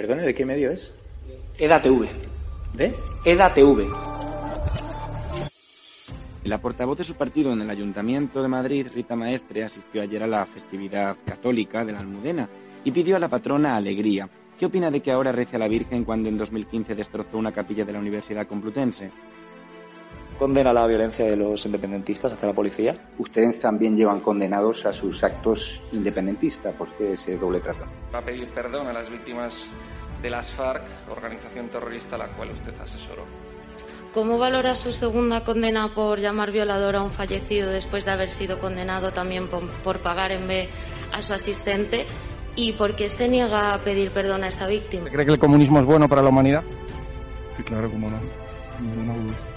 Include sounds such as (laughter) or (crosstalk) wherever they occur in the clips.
Perdone, ¿de qué medio es? EDATV. ¿De? EDATV. La portavoz de su partido en el Ayuntamiento de Madrid, Rita Maestre, asistió ayer a la festividad católica de la Almudena y pidió a la patrona alegría. ¿Qué opina de que ahora rece a la Virgen cuando en 2015 destrozó una capilla de la Universidad Complutense? Condena la violencia de los independentistas hacia la policía. Ustedes también llevan condenados a sus actos independentistas. ¿Por qué ese doble trato? Va a pedir perdón a las víctimas de las FARC, organización terrorista a la cual usted asesoró. ¿Cómo valora su segunda condena por llamar violador a un fallecido después de haber sido condenado también por, pagar en B a su asistente? ¿Y por qué se niega a pedir perdón a esta víctima? ¿Cree que el comunismo es bueno para la humanidad? Sí, claro, cómo no. Ninguna duda.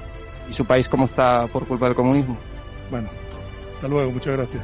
¿Y su país cómo está por culpa del comunismo? Bueno, hasta luego, muchas gracias.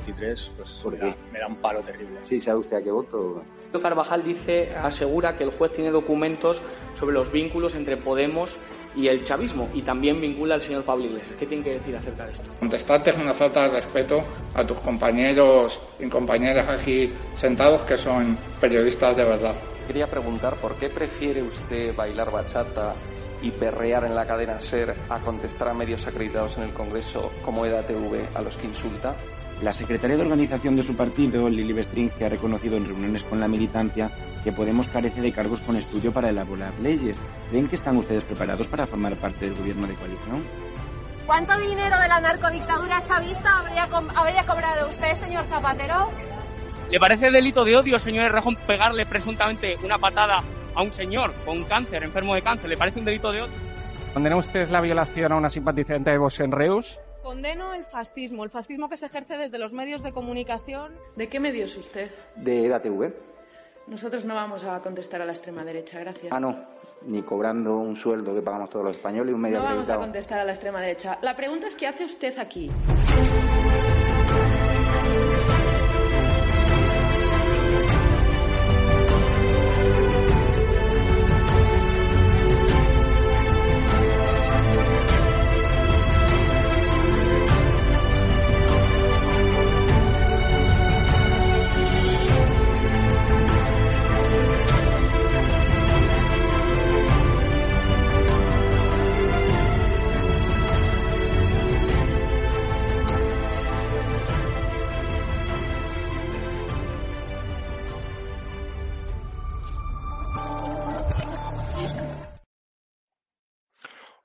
53, pues me da, me da, un palo terrible. Sí, ¿sabe usted a qué voto? Carvajal dice, asegura que el juez tiene documentos sobre los vínculos entre Podemos y el chavismo y también vincula al señor Pablo Iglesias. ¿Qué tiene que decir acerca de esto? Contestarte es una falta de respeto a tus compañeros y compañeras aquí sentados que son periodistas de verdad. Quería preguntar por qué prefiere usted bailar bachata y perrear en la cadena SER a contestar a medios acreditados en el Congreso como EDATV a los que insulta? La secretaria de organización de su partido, Lili Bestring, que ha reconocido en reuniones con la militancia que Podemos carece de cargos con estudio para elaborar leyes. ¿Ven que están ustedes preparados para formar parte del gobierno de coalición? ¿Cuánto dinero de la narcodictadura chavista habría, co habría cobrado usted, señor Zapatero? ¿Le parece delito de odio, señor Errejón, pegarle presuntamente una patada a un señor con cáncer, enfermo de cáncer? ¿Le parece un delito de odio? ¿Condena usted la violación a una simpatizante de Vox en Reus? Condeno el fascismo, el fascismo que se ejerce desde los medios de comunicación. ¿De qué medios usted? De EDATV. Nosotros no vamos a contestar a la extrema derecha, gracias. Ah, no, ni cobrando un sueldo que pagamos todos los españoles y un medio No acreditado. vamos a contestar a la extrema derecha. La pregunta es ¿qué hace usted aquí?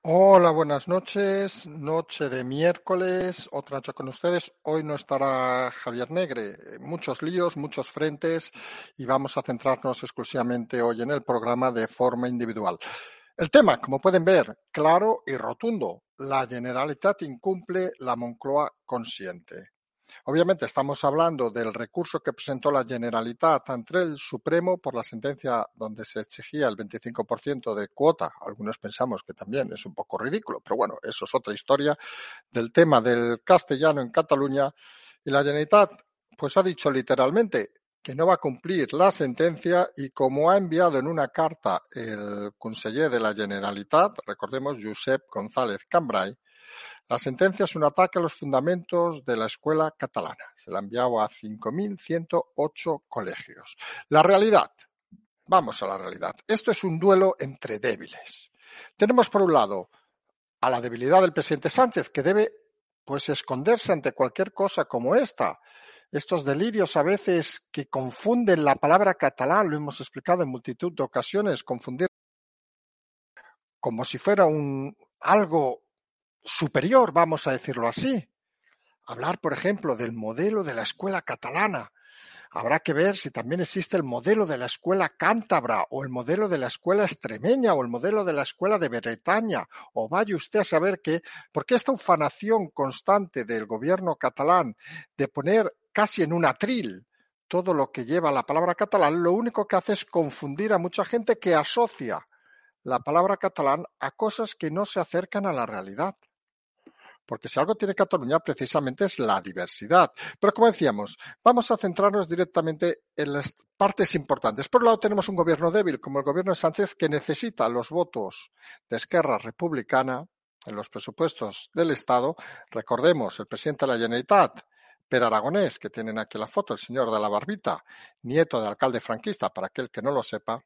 Hola, buenas noches. Noche de miércoles, otra noche con ustedes. Hoy no estará Javier Negre. Muchos líos, muchos frentes y vamos a centrarnos exclusivamente hoy en el programa de forma individual. El tema, como pueden ver, claro y rotundo. La Generalitat incumple, la Moncloa consiente. Obviamente estamos hablando del recurso que presentó la Generalitat ante el Supremo por la sentencia donde se exigía el 25% de cuota. Algunos pensamos que también es un poco ridículo, pero bueno, eso es otra historia del tema del castellano en Cataluña. Y la Generalitat pues ha dicho literalmente que no va a cumplir la sentencia y como ha enviado en una carta el conseller de la Generalitat, recordemos Josep González Cambrai, la sentencia es un ataque a los fundamentos de la escuela catalana. Se la ha enviado a 5.108 colegios. La realidad. Vamos a la realidad. Esto es un duelo entre débiles. Tenemos por un lado a la debilidad del presidente Sánchez, que debe pues esconderse ante cualquier cosa como esta. Estos delirios a veces que confunden la palabra catalán, lo hemos explicado en multitud de ocasiones, confundir como si fuera un algo superior, vamos a decirlo así. Hablar, por ejemplo, del modelo de la escuela catalana. Habrá que ver si también existe el modelo de la escuela cántabra o el modelo de la escuela extremeña o el modelo de la escuela de Bretaña o vaya usted a saber qué, porque esta ufanación constante del gobierno catalán de poner casi en un atril todo lo que lleva la palabra catalán, lo único que hace es confundir a mucha gente que asocia la palabra catalán a cosas que no se acercan a la realidad porque si algo tiene Cataluña precisamente es la diversidad. Pero como decíamos, vamos a centrarnos directamente en las partes importantes. Por un lado tenemos un gobierno débil como el gobierno de Sánchez que necesita los votos de Esquerra Republicana en los presupuestos del Estado. Recordemos, el presidente de la Generalitat, Per Aragonés, que tienen aquí la foto, el señor de la Barbita, nieto del alcalde franquista, para aquel que no lo sepa,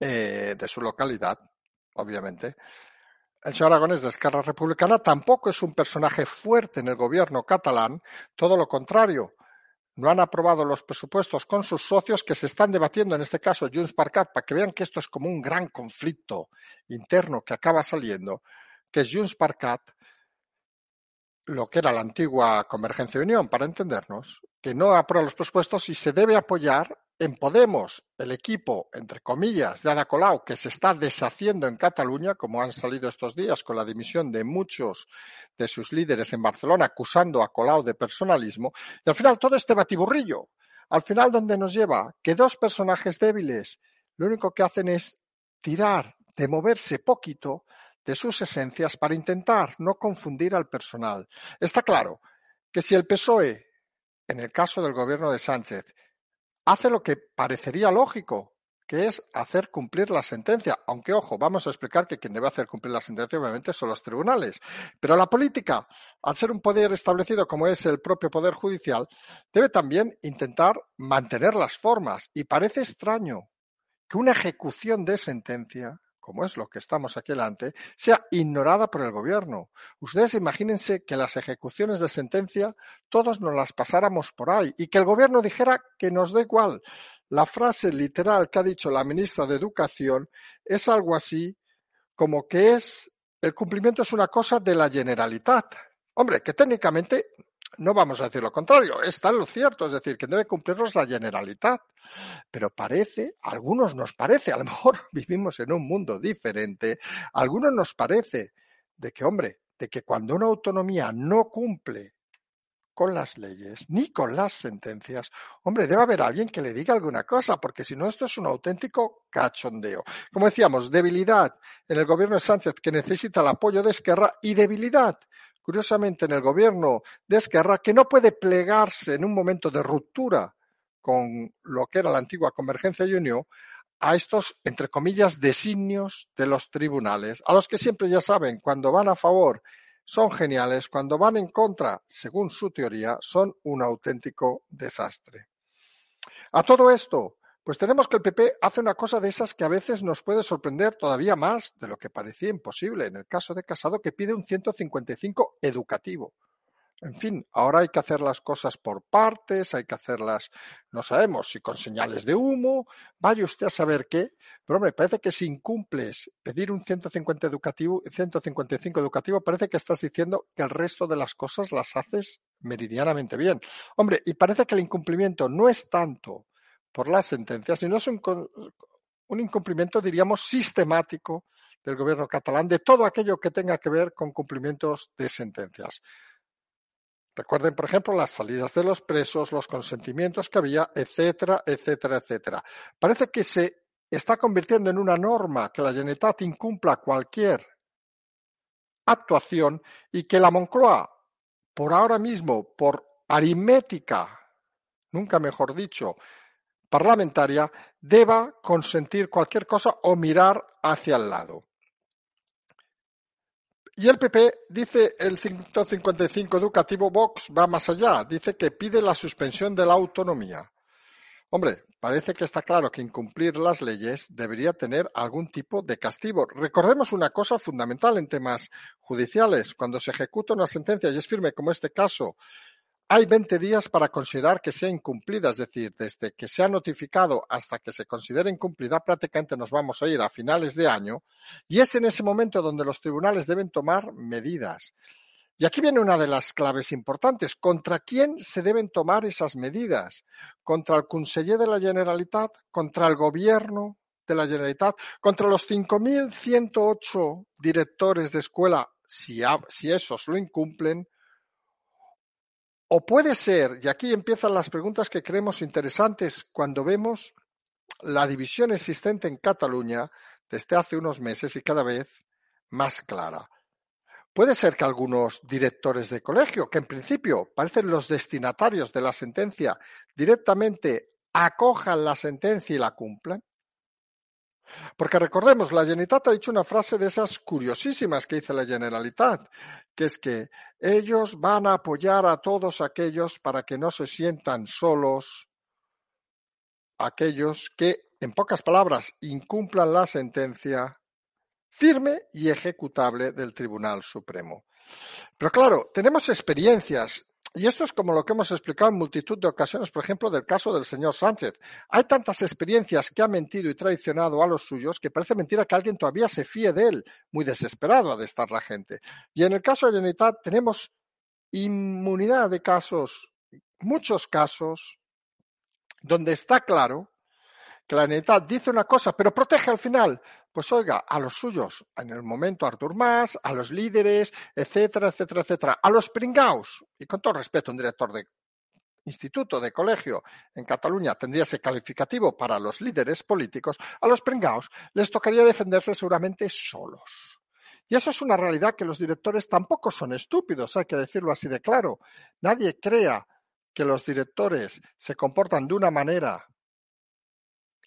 eh, de su localidad, obviamente, el señor Aragonés de Esquerra Republicana tampoco es un personaje fuerte en el gobierno catalán, todo lo contrario. No han aprobado los presupuestos con sus socios que se están debatiendo, en este caso Junts per Cat, para que vean que esto es como un gran conflicto interno que acaba saliendo, que es Junts per lo que era la antigua Convergencia de Unión, para entendernos, que no aprueba los presupuestos y se debe apoyar en Podemos, el equipo, entre comillas, de Ada Colau, que se está deshaciendo en Cataluña, como han salido estos días con la dimisión de muchos de sus líderes en Barcelona, acusando a Colau de personalismo, y al final todo este batiburrillo, al final donde nos lleva que dos personajes débiles lo único que hacen es tirar de moverse poquito de sus esencias para intentar no confundir al personal. Está claro que si el PSOE, en el caso del gobierno de Sánchez, hace lo que parecería lógico, que es hacer cumplir la sentencia. Aunque, ojo, vamos a explicar que quien debe hacer cumplir la sentencia obviamente son los tribunales. Pero la política, al ser un poder establecido como es el propio poder judicial, debe también intentar mantener las formas. Y parece extraño que una ejecución de sentencia como es lo que estamos aquí delante, sea ignorada por el gobierno. Ustedes imagínense que las ejecuciones de sentencia todos nos las pasáramos por ahí y que el gobierno dijera que nos da igual. La frase literal que ha dicho la ministra de Educación es algo así como que es el cumplimiento es una cosa de la Generalitat. Hombre, que técnicamente no vamos a decir lo contrario, está lo cierto, es decir, que debe cumplirnos la generalidad. Pero parece, a algunos nos parece, a lo mejor (laughs) vivimos en un mundo diferente, a algunos nos parece de que, hombre, de que cuando una autonomía no cumple con las leyes ni con las sentencias, hombre, debe haber alguien que le diga alguna cosa, porque si no, esto es un auténtico cachondeo. Como decíamos, debilidad en el gobierno de Sánchez que necesita el apoyo de Esquerra y debilidad curiosamente en el gobierno de Esquerra, que no puede plegarse en un momento de ruptura con lo que era la antigua Convergencia y Unión a estos, entre comillas, designios de los tribunales, a los que siempre ya saben, cuando van a favor son geniales, cuando van en contra, según su teoría, son un auténtico desastre. A todo esto, pues tenemos que el PP hace una cosa de esas que a veces nos puede sorprender todavía más de lo que parecía imposible. En el caso de Casado, que pide un 155 educativo. En fin, ahora hay que hacer las cosas por partes, hay que hacerlas, no sabemos si con señales de humo, vaya usted a saber qué, pero hombre, parece que si incumples pedir un 150 educativo, 155 educativo, parece que estás diciendo que el resto de las cosas las haces meridianamente bien. Hombre, y parece que el incumplimiento no es tanto por las sentencias, sino es un, un incumplimiento, diríamos, sistemático del gobierno catalán de todo aquello que tenga que ver con cumplimientos de sentencias. Recuerden, por ejemplo, las salidas de los presos, los consentimientos que había, etcétera, etcétera, etcétera. Parece que se está convirtiendo en una norma que la Generalitat incumpla cualquier actuación y que la Moncloa, por ahora mismo, por aritmética, nunca mejor dicho, parlamentaria, deba consentir cualquier cosa o mirar hacia el lado. Y el PP dice el 155 educativo Vox va más allá, dice que pide la suspensión de la autonomía. Hombre, parece que está claro que incumplir las leyes debería tener algún tipo de castigo. Recordemos una cosa fundamental en temas judiciales. Cuando se ejecuta una sentencia y es firme como este caso, hay 20 días para considerar que sea incumplida, es decir, desde que se ha notificado hasta que se considere incumplida, prácticamente nos vamos a ir a finales de año, y es en ese momento donde los tribunales deben tomar medidas. Y aquí viene una de las claves importantes. ¿Contra quién se deben tomar esas medidas? ¿Contra el Conseller de la Generalitat? ¿Contra el Gobierno de la Generalitat? ¿Contra los 5.108 directores de escuela, si, si esos lo incumplen? O puede ser, y aquí empiezan las preguntas que creemos interesantes cuando vemos la división existente en Cataluña desde hace unos meses y cada vez más clara. Puede ser que algunos directores de colegio, que en principio parecen los destinatarios de la sentencia, directamente acojan la sentencia y la cumplan. Porque recordemos, la Generalitat ha dicho una frase de esas curiosísimas que dice la Generalitat, que es que ellos van a apoyar a todos aquellos para que no se sientan solos, aquellos que, en pocas palabras, incumplan la sentencia firme y ejecutable del Tribunal Supremo. Pero claro, tenemos experiencias y esto es como lo que hemos explicado en multitud de ocasiones, por ejemplo, del caso del señor Sánchez. Hay tantas experiencias que ha mentido y traicionado a los suyos que parece mentira que alguien todavía se fíe de él. Muy desesperado de estar la gente. Y en el caso de Generalitat tenemos inmunidad de casos, muchos casos, donde está claro que la Generalitat dice una cosa, pero protege al final. Pues oiga, a los suyos, en el momento Artur Mas, a los líderes, etcétera, etcétera, etcétera, a los pringaos, y con todo respeto, un director de instituto, de colegio en Cataluña tendría ese calificativo para los líderes políticos, a los pringaos les tocaría defenderse seguramente solos. Y eso es una realidad que los directores tampoco son estúpidos, hay que decirlo así de claro. Nadie crea que los directores se comportan de una manera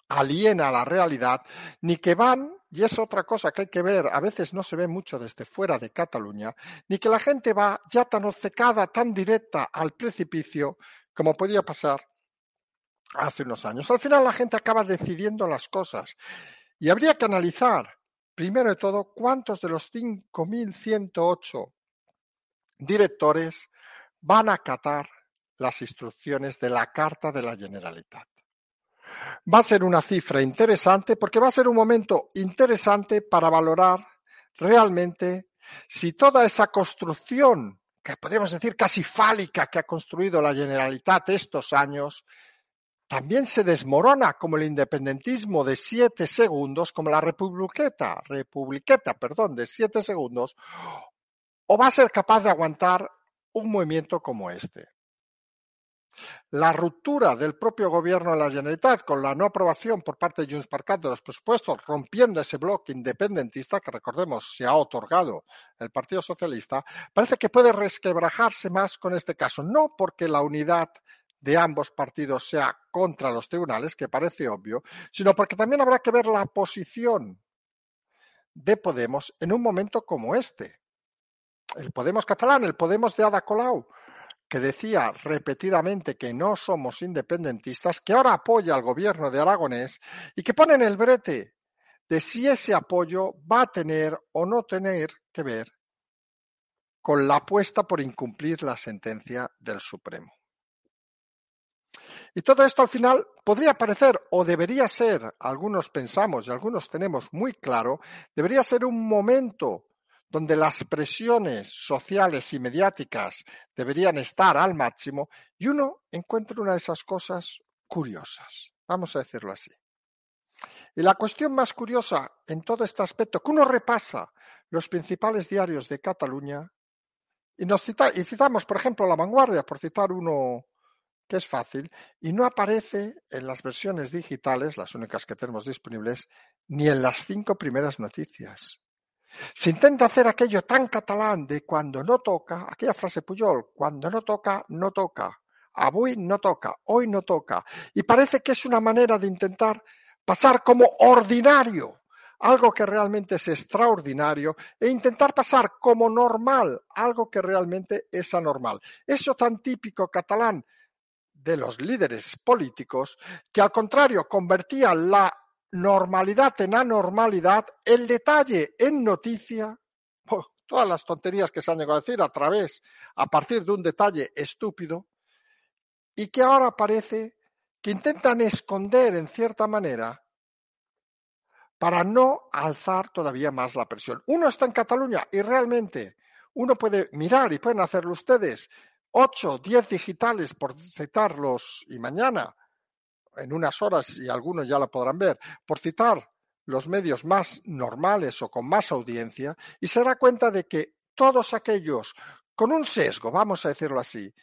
aliena a la realidad, ni que van, y es otra cosa que hay que ver, a veces no se ve mucho desde fuera de Cataluña, ni que la gente va ya tan obcecada, tan directa al precipicio como podía pasar hace unos años. Al final la gente acaba decidiendo las cosas y habría que analizar, primero de todo, cuántos de los 5.108 directores van a acatar las instrucciones de la Carta de la Generalitat. Va a ser una cifra interesante porque va a ser un momento interesante para valorar realmente si toda esa construcción, que podríamos decir casi fálica, que ha construido la Generalitat estos años, también se desmorona como el independentismo de siete segundos, como la republiqueta, republiqueta, perdón, de siete segundos, o va a ser capaz de aguantar un movimiento como este. La ruptura del propio gobierno de la Generalitat con la no aprobación por parte de Junts per de los presupuestos, rompiendo ese bloque independentista que recordemos se ha otorgado el Partido Socialista, parece que puede resquebrajarse más con este caso, no porque la unidad de ambos partidos sea contra los tribunales, que parece obvio, sino porque también habrá que ver la posición de Podemos en un momento como este. El Podemos catalán, el Podemos de Ada Colau, que decía repetidamente que no somos independentistas, que ahora apoya al gobierno de Aragonés y que pone en el brete de si ese apoyo va a tener o no tener que ver con la apuesta por incumplir la sentencia del Supremo. Y todo esto al final podría parecer o debería ser, algunos pensamos y algunos tenemos muy claro, debería ser un momento donde las presiones sociales y mediáticas deberían estar al máximo, y uno encuentra una de esas cosas curiosas, vamos a decirlo así. Y la cuestión más curiosa en todo este aspecto, que uno repasa los principales diarios de Cataluña, y, nos y citamos, por ejemplo, La Vanguardia, por citar uno que es fácil, y no aparece en las versiones digitales, las únicas que tenemos disponibles, ni en las cinco primeras noticias. Se intenta hacer aquello tan catalán de cuando no toca, aquella frase Puyol, cuando no toca, no toca. Avui no toca, hoy no toca. Y parece que es una manera de intentar pasar como ordinario algo que realmente es extraordinario e intentar pasar como normal algo que realmente es anormal. Eso tan típico catalán de los líderes políticos que al contrario convertía la normalidad en anormalidad, el detalle en noticia, (laughs) todas las tonterías que se han llegado a decir a través, a partir de un detalle estúpido, y que ahora parece que intentan esconder en cierta manera para no alzar todavía más la presión. Uno está en Cataluña y realmente uno puede mirar y pueden hacerlo ustedes, ocho, diez digitales por citarlos y mañana en unas horas y algunos ya la podrán ver, por citar los medios más normales o con más audiencia, y se da cuenta de que todos aquellos con un sesgo, vamos a decirlo así,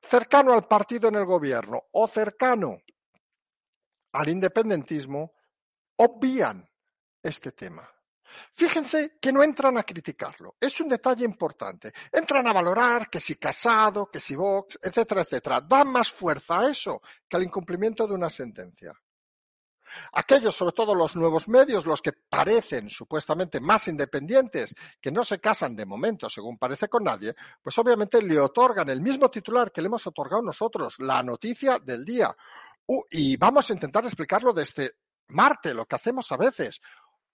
cercano al partido en el gobierno o cercano al independentismo, obvían este tema. Fíjense que no entran a criticarlo. Es un detalle importante. Entran a valorar que si Casado, que si Vox, etcétera, etcétera. Dan más fuerza a eso que al incumplimiento de una sentencia. Aquellos, sobre todo los nuevos medios, los que parecen supuestamente más independientes, que no se casan de momento, según parece con nadie, pues obviamente le otorgan el mismo titular que le hemos otorgado nosotros, la noticia del día. Y vamos a intentar explicarlo desde Marte, lo que hacemos a veces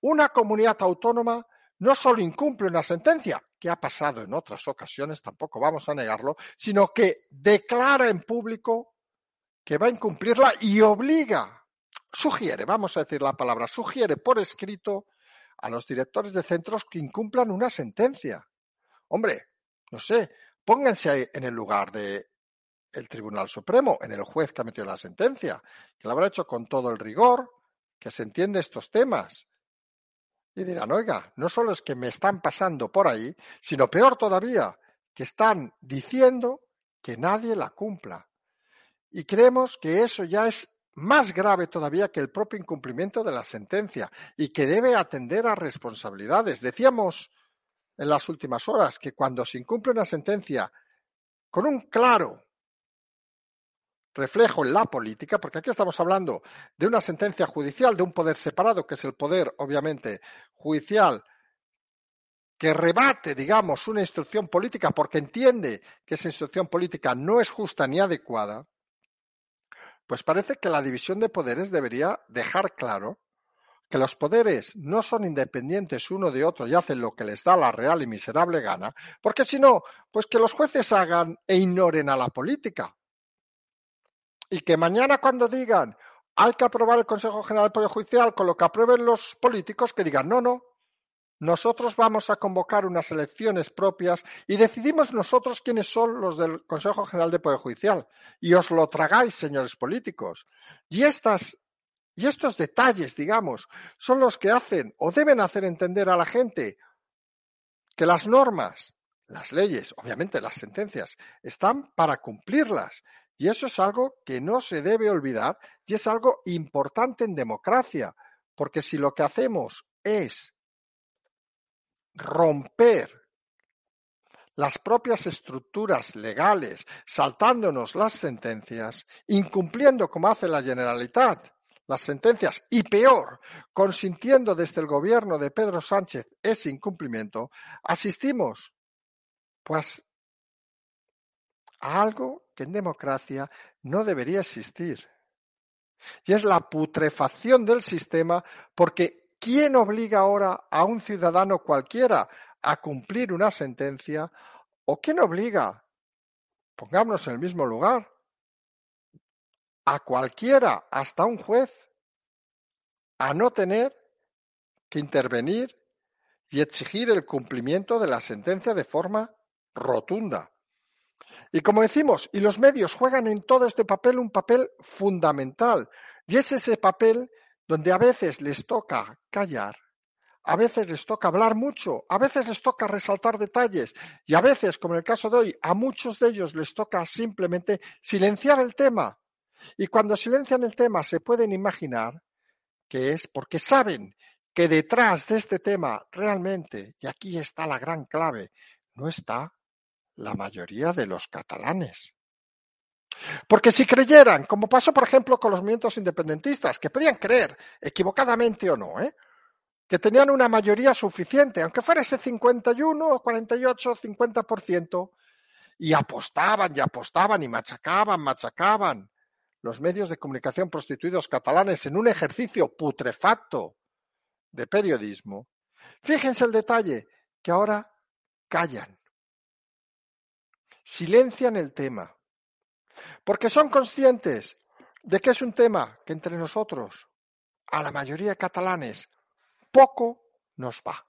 una comunidad autónoma no solo incumple una sentencia, que ha pasado en otras ocasiones, tampoco vamos a negarlo, sino que declara en público que va a incumplirla y obliga, sugiere, vamos a decir la palabra, sugiere por escrito a los directores de centros que incumplan una sentencia. Hombre, no sé, pónganse en el lugar de el Tribunal Supremo, en el juez que ha metido la sentencia, que lo habrá hecho con todo el rigor, que se entiende estos temas. Y dirán, oiga, no solo es que me están pasando por ahí, sino peor todavía, que están diciendo que nadie la cumpla. Y creemos que eso ya es más grave todavía que el propio incumplimiento de la sentencia y que debe atender a responsabilidades. Decíamos en las últimas horas que cuando se incumple una sentencia con un claro reflejo en la política, porque aquí estamos hablando de una sentencia judicial, de un poder separado, que es el poder, obviamente, judicial, que rebate, digamos, una instrucción política porque entiende que esa instrucción política no es justa ni adecuada, pues parece que la división de poderes debería dejar claro que los poderes no son independientes uno de otro y hacen lo que les da la real y miserable gana, porque si no, pues que los jueces hagan e ignoren a la política, y que mañana cuando digan hay que aprobar el Consejo General del Poder Judicial con lo que aprueben los políticos, que digan no, no, nosotros vamos a convocar unas elecciones propias y decidimos nosotros quiénes son los del Consejo General del Poder Judicial. Y os lo tragáis, señores políticos. Y estas y estos detalles, digamos, son los que hacen o deben hacer entender a la gente que las normas, las leyes, obviamente las sentencias, están para cumplirlas y eso es algo que no se debe olvidar y es algo importante en democracia, porque si lo que hacemos es romper las propias estructuras legales, saltándonos las sentencias, incumpliendo como hace la Generalitat las sentencias y peor, consintiendo desde el gobierno de Pedro Sánchez ese incumplimiento, asistimos pues algo que en democracia no debería existir. Y es la putrefacción del sistema porque ¿quién obliga ahora a un ciudadano cualquiera a cumplir una sentencia? ¿O quién obliga, pongámonos en el mismo lugar, a cualquiera, hasta un juez, a no tener que intervenir y exigir el cumplimiento de la sentencia de forma rotunda? Y como decimos, y los medios juegan en todo este papel un papel fundamental. Y es ese papel donde a veces les toca callar, a veces les toca hablar mucho, a veces les toca resaltar detalles y a veces, como en el caso de hoy, a muchos de ellos les toca simplemente silenciar el tema. Y cuando silencian el tema se pueden imaginar que es porque saben que detrás de este tema realmente, y aquí está la gran clave, no está la mayoría de los catalanes. Porque si creyeran, como pasó por ejemplo con los movimientos independentistas, que podían creer, equivocadamente o no, ¿eh? que tenían una mayoría suficiente, aunque fuera ese 51, 48, 50%, y apostaban y apostaban y machacaban, machacaban los medios de comunicación prostituidos catalanes en un ejercicio putrefacto de periodismo, fíjense el detalle, que ahora callan, silencian el tema, porque son conscientes de que es un tema que entre nosotros, a la mayoría de catalanes, poco nos va.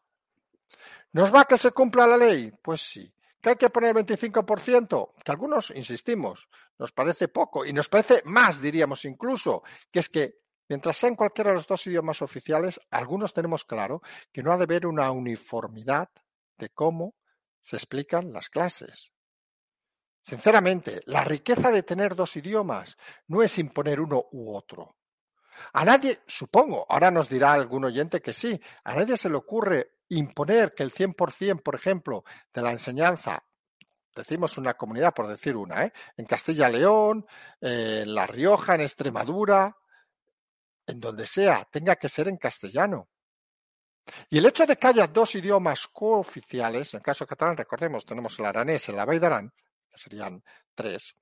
¿Nos va que se cumpla la ley? Pues sí. ¿Que hay que poner el 25%? Que algunos, insistimos, nos parece poco y nos parece más, diríamos incluso, que es que mientras sea en cualquiera de los dos idiomas oficiales, algunos tenemos claro que no ha de haber una uniformidad de cómo se explican las clases. Sinceramente, la riqueza de tener dos idiomas no es imponer uno u otro. A nadie, supongo, ahora nos dirá algún oyente que sí, a nadie se le ocurre imponer que el 100%, por ejemplo, de la enseñanza, decimos una comunidad por decir una, ¿eh? en Castilla-León, en La Rioja, en Extremadura, en donde sea, tenga que ser en castellano. Y el hecho de que haya dos idiomas cooficiales, en el caso catalán, recordemos, tenemos el aranés y el Arán, que serían tres,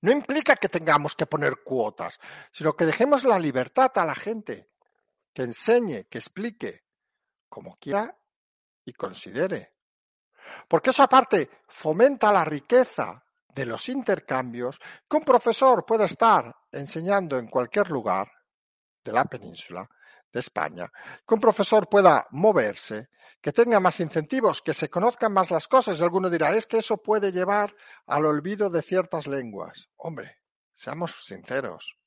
no implica que tengamos que poner cuotas, sino que dejemos la libertad a la gente, que enseñe, que explique, como quiera y considere. Porque eso aparte fomenta la riqueza de los intercambios que un profesor puede estar enseñando en cualquier lugar de la península, de España, que un profesor pueda moverse, que tenga más incentivos, que se conozcan más las cosas. Y alguno dirá, es que eso puede llevar al olvido de ciertas lenguas. Hombre, seamos sinceros,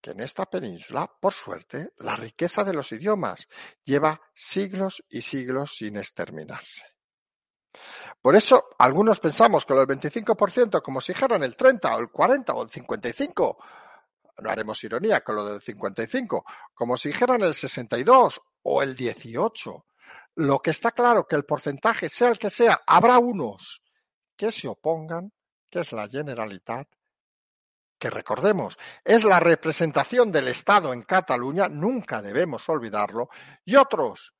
que en esta península, por suerte, la riqueza de los idiomas lleva siglos y siglos sin exterminarse. Por eso, algunos pensamos que lo del 25%, como si dijeran el 30 o el 40 o el 55, no haremos ironía con lo del 55, como si dijeran el 62 o el 18, lo que está claro que el porcentaje, sea el que sea, habrá unos que se opongan, que es la Generalitat, que recordemos, es la representación del Estado en Cataluña, nunca debemos olvidarlo, y otros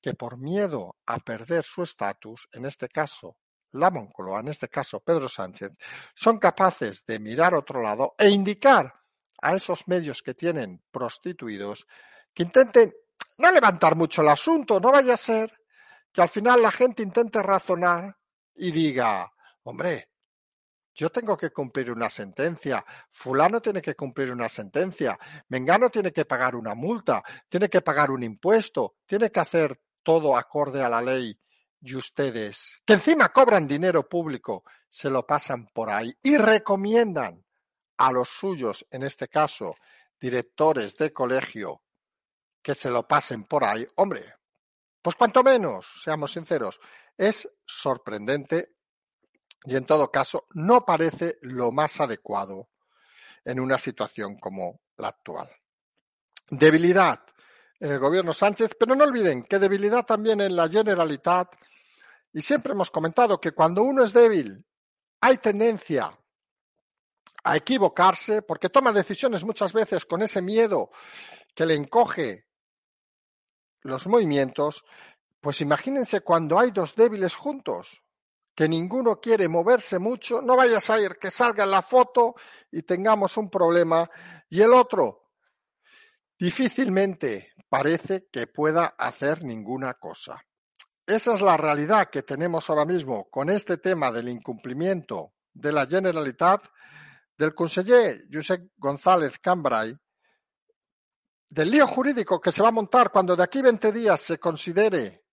que por miedo a perder su estatus, en este caso la Moncloa, en este caso Pedro Sánchez, son capaces de mirar otro lado e indicar a esos medios que tienen prostituidos que intenten no levantar mucho el asunto, no vaya a ser que al final la gente intente razonar y diga, hombre, yo tengo que cumplir una sentencia, fulano tiene que cumplir una sentencia, Mengano tiene que pagar una multa, tiene que pagar un impuesto, tiene que hacer todo acorde a la ley y ustedes, que encima cobran dinero público, se lo pasan por ahí y recomiendan a los suyos, en este caso, directores de colegio, que se lo pasen por ahí, hombre, pues cuanto menos, seamos sinceros, es sorprendente y en todo caso no parece lo más adecuado en una situación como la actual. Debilidad en el gobierno Sánchez, pero no olviden que debilidad también en la Generalitat y siempre hemos comentado que cuando uno es débil hay tendencia a equivocarse porque toma decisiones muchas veces con ese miedo que le encoge los movimientos, pues imagínense cuando hay dos débiles juntos, que ninguno quiere moverse mucho, no vayas a ir que salga la foto y tengamos un problema, y el otro difícilmente parece que pueda hacer ninguna cosa. Esa es la realidad que tenemos ahora mismo con este tema del incumplimiento de la Generalitat del conseller Josep González Cambrai del lío jurídico que se va a montar cuando de aquí 20 días se considere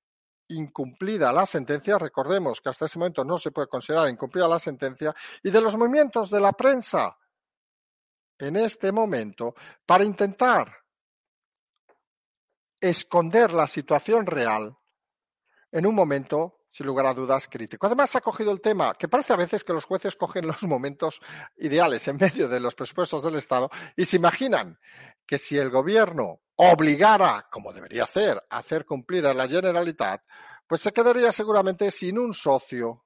incumplida la sentencia, recordemos que hasta ese momento no se puede considerar incumplida la sentencia, y de los movimientos de la prensa en este momento para intentar esconder la situación real en un momento, sin lugar a dudas, crítico. Además, ha cogido el tema, que parece a veces que los jueces cogen los momentos ideales en medio de los presupuestos del Estado y se imaginan que si el gobierno obligara, como debería hacer, a hacer cumplir a la Generalitat, pues se quedaría seguramente sin un socio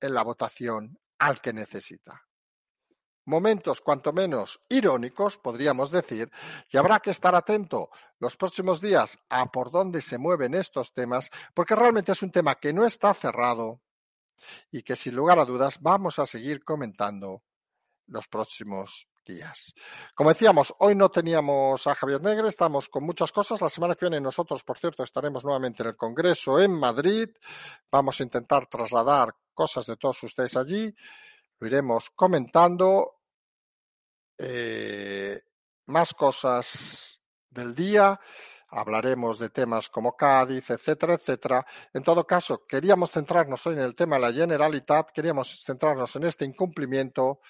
en la votación al que necesita momentos cuanto menos irónicos, podríamos decir, y habrá que estar atento los próximos días a por dónde se mueven estos temas, porque realmente es un tema que no está cerrado y que sin lugar a dudas vamos a seguir comentando los próximos días. Como decíamos, hoy no teníamos a Javier Negre, estamos con muchas cosas. La semana que viene nosotros, por cierto, estaremos nuevamente en el Congreso en Madrid. Vamos a intentar trasladar cosas de todos ustedes allí lo iremos comentando. Eh, más cosas del día. Hablaremos de temas como Cádiz, etcétera, etcétera. En todo caso, queríamos centrarnos hoy en el tema de la Generalitat, queríamos centrarnos en este incumplimiento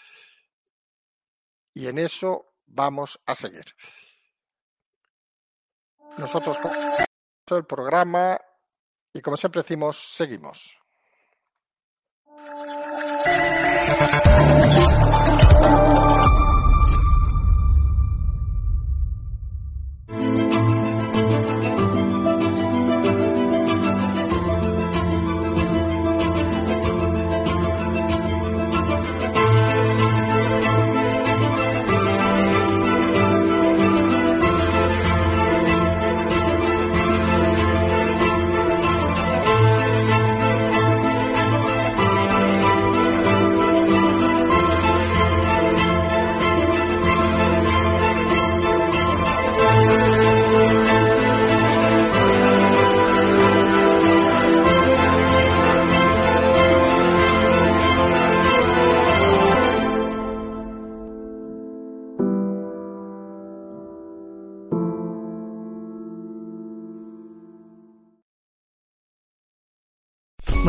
y en eso vamos a seguir. Nosotros el programa y como siempre decimos, seguimos.